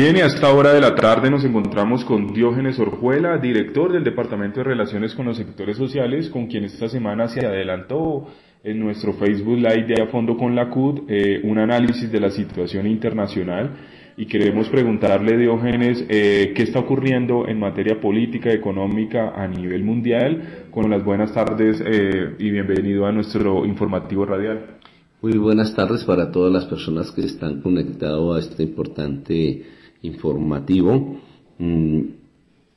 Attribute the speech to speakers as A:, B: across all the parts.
A: Bien, y a esta hora de la tarde nos encontramos con Diógenes Orjuela, director del Departamento de Relaciones con los Sectores Sociales, con quien esta semana se adelantó en nuestro Facebook Live de A Fondo con la CUT eh, un análisis de la situación internacional y queremos preguntarle, Diógenes, eh, qué está ocurriendo en materia política, económica a nivel mundial. Con las buenas tardes eh, y bienvenido a nuestro informativo radial.
B: Muy buenas tardes para todas las personas que están conectados a este importante informativo. Mm,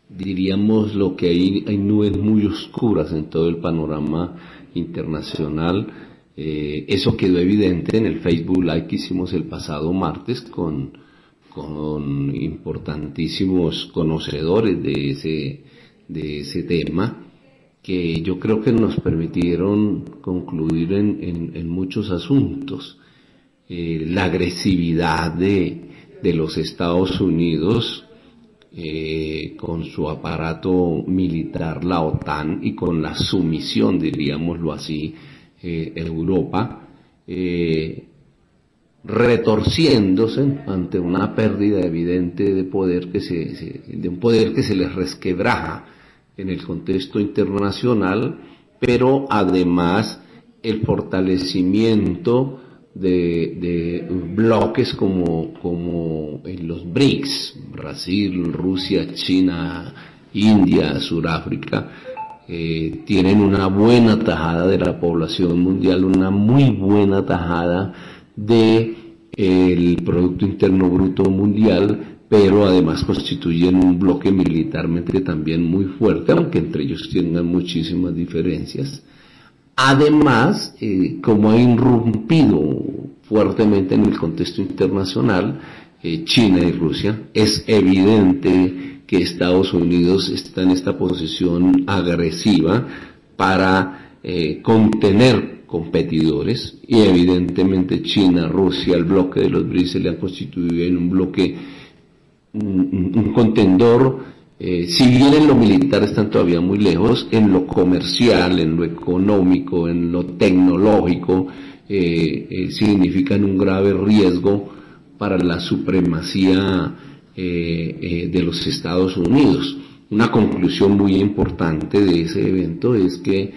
B: diríamos lo que hay, hay nubes muy oscuras en todo el panorama internacional. Eh, eso quedó evidente en el Facebook Live que hicimos el pasado martes con, con importantísimos conocedores de ese, de ese tema que yo creo que nos permitieron concluir en, en, muchos asuntos. Eh, la agresividad de, de, los Estados Unidos eh, con su aparato militar, la OTAN, y con la sumisión, diríamoslo así, eh, Europa, retorciéndose ante una pérdida evidente de poder que se, de un poder que se les resquebraja en el contexto internacional, pero además el fortalecimiento de, bloques como, como los BRICS, Brasil, Rusia, China, India, Sudáfrica, eh, tienen una buena tajada de la población mundial, una muy buena tajada de el Producto Interno Bruto Mundial, pero además constituyen un bloque militarmente también muy fuerte, aunque entre ellos tengan muchísimas diferencias. Además, eh, como ha irrumpido fuertemente en el contexto internacional, eh, China y Rusia, es evidente que Estados Unidos está en esta posición agresiva para eh, contener competidores y evidentemente China, Rusia, el bloque de los BRICS le han constituido en un bloque un, contendor, eh, si bien en lo militar están todavía muy lejos, en lo comercial, en lo económico, en lo tecnológico, eh, eh, significan un grave riesgo para la supremacía de los Estados Unidos. Una conclusión muy importante de ese evento es que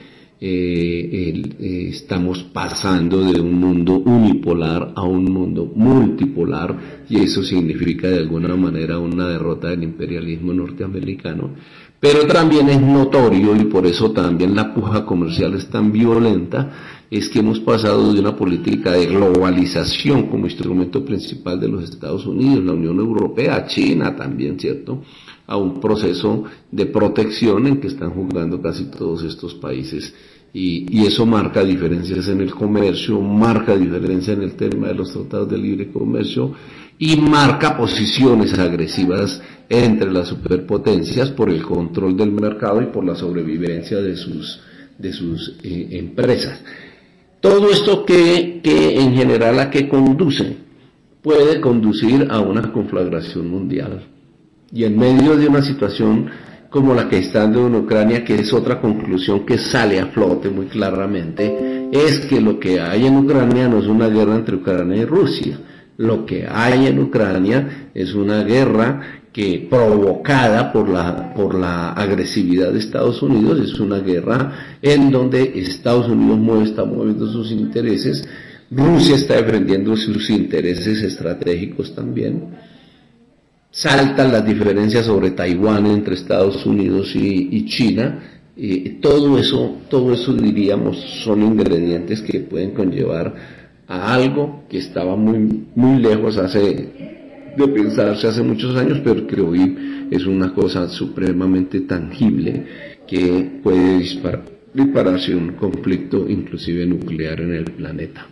B: eh, eh, estamos pasando de un mundo unipolar a un mundo multipolar y eso significa de alguna manera una derrota del imperialismo norteamericano. Pero también es notorio y por eso también la puja comercial es tan violenta, es que hemos pasado de una política de globalización como instrumento principal de los Estados Unidos, la Unión Europea, China también, ¿cierto? a un proceso de protección en que están jugando casi todos estos países y, eso marca diferencias en el comercio, marca diferencia en el tema de los tratados de libre comercio y marca posiciones agresivas entre las superpotencias por el control del mercado y por la sobrevivencia de sus, de sus eh, empresas. Todo esto que, que en general a qué conduce puede conducir a una conflagración mundial. Y en medio de una situación como la que está en Ucrania, que es otra conclusión que sale a flote muy claramente, es que lo que hay en Ucrania no es una guerra entre Ucrania y Rusia. Lo que hay en Ucrania es una guerra que provocada por la, por la agresividad de Estados Unidos, es una guerra en donde Estados Unidos mueve, está moviendo sus intereses, Rusia está defendiendo sus intereses estratégicos también, saltan las diferencias sobre Taiwán entre Estados Unidos y, China, todo eso, todo eso diríamos son ingredientes que pueden conllevar a algo que estaba muy, muy lejos hace, de pensarse hace muchos años, pero que hoy es una cosa supremamente tangible que puede disparar, dispararse un conflicto inclusive nuclear en el planeta.